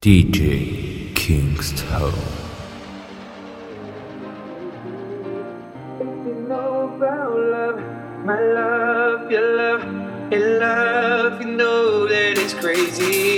DJ Kingstone. My love, your love, love, you know that it's crazy.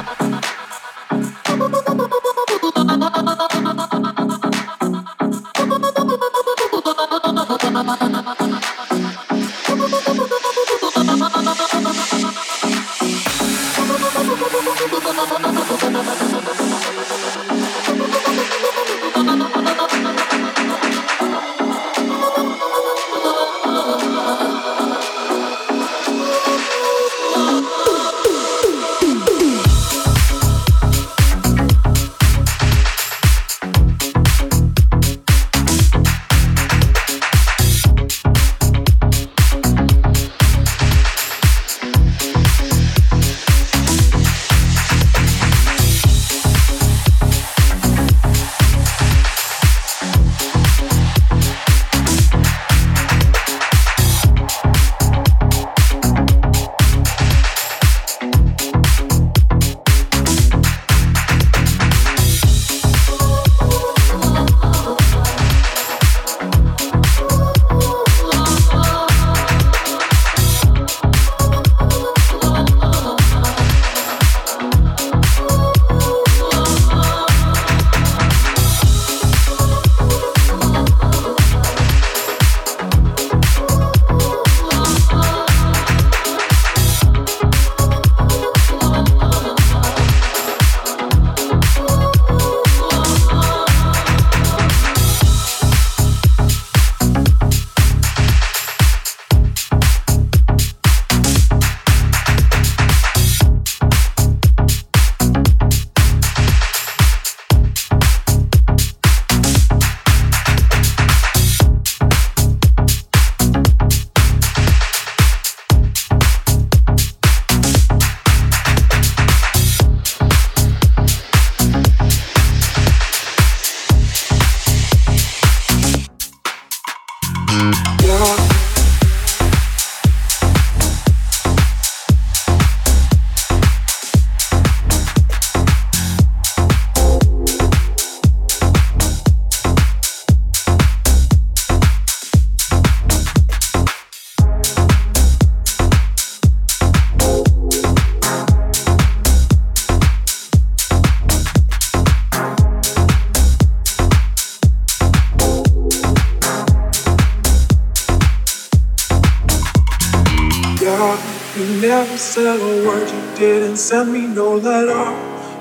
send me no letter.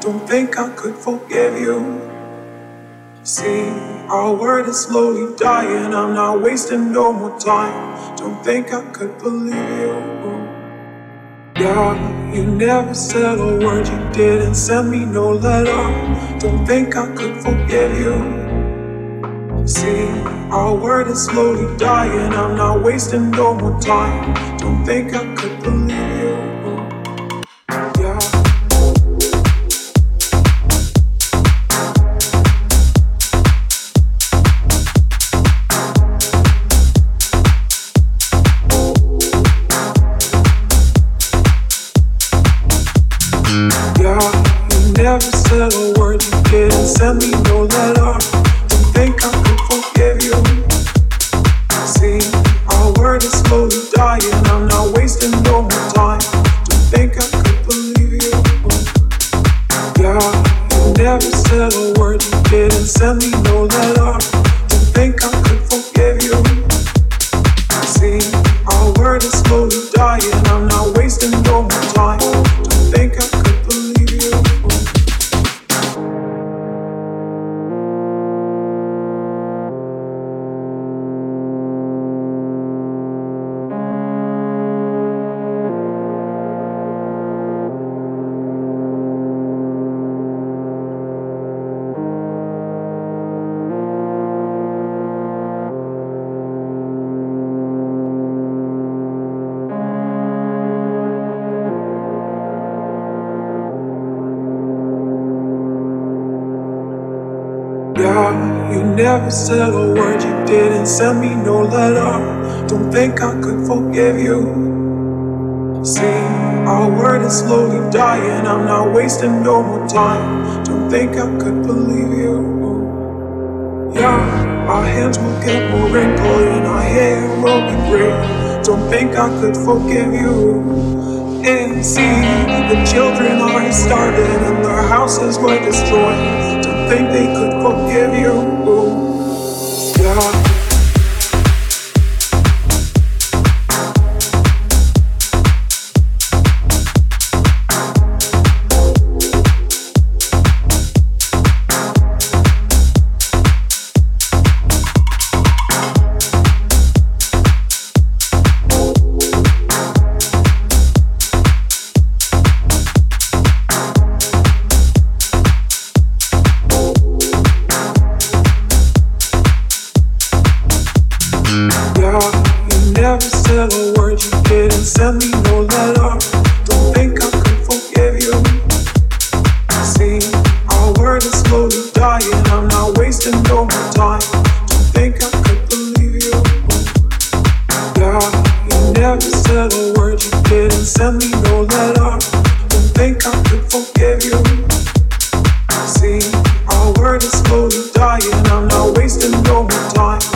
Don't think I could forgive you. See, our word is slowly dying. I'm not wasting no more time. Don't think I could believe you. Yeah, you never said a word, you didn't send me no letter. Don't think I could forgive you. See, our word is slowly dying. I'm not wasting no more time. Don't think I could believe you. slowly never said a word, you didn't send me no letter. Don't think I could forgive you. See, our word is slowly dying. I'm not wasting no more time. Don't think I could believe you. Yeah, our hands will get more wrinkled and our hair will be gray. Don't think I could forgive you. And see, the children are starving and their houses were destroyed. Think they could forgive you. Yeah. is slowly dying. I'm not wasting no more time.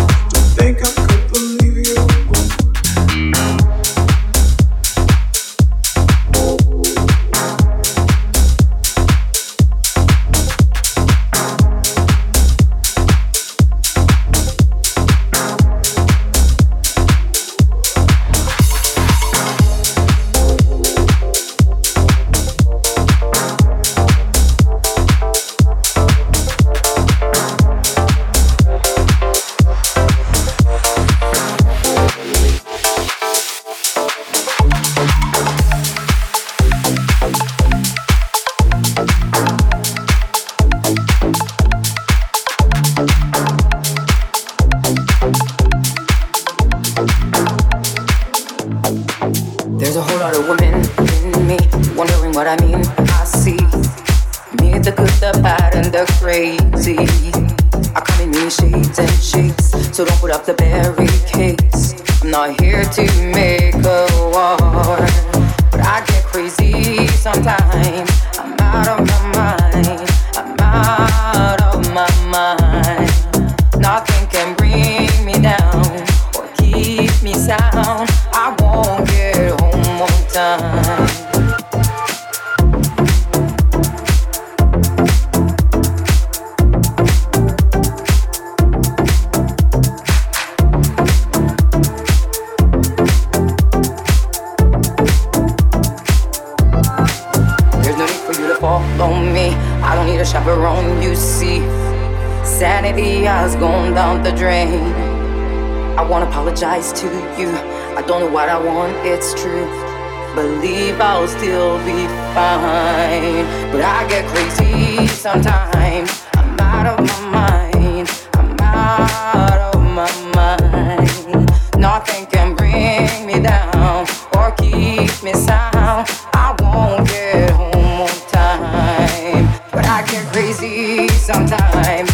sometime.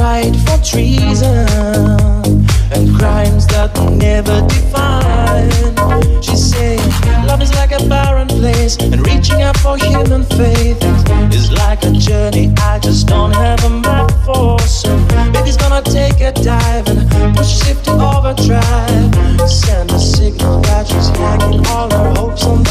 tried for treason and crimes that never define. She said, Love is like a barren place, and reaching out for human faith is like a journey I just don't have a map for. So, baby's gonna take a dive and push it to overdrive. Send a signal that she's hanging all her hopes on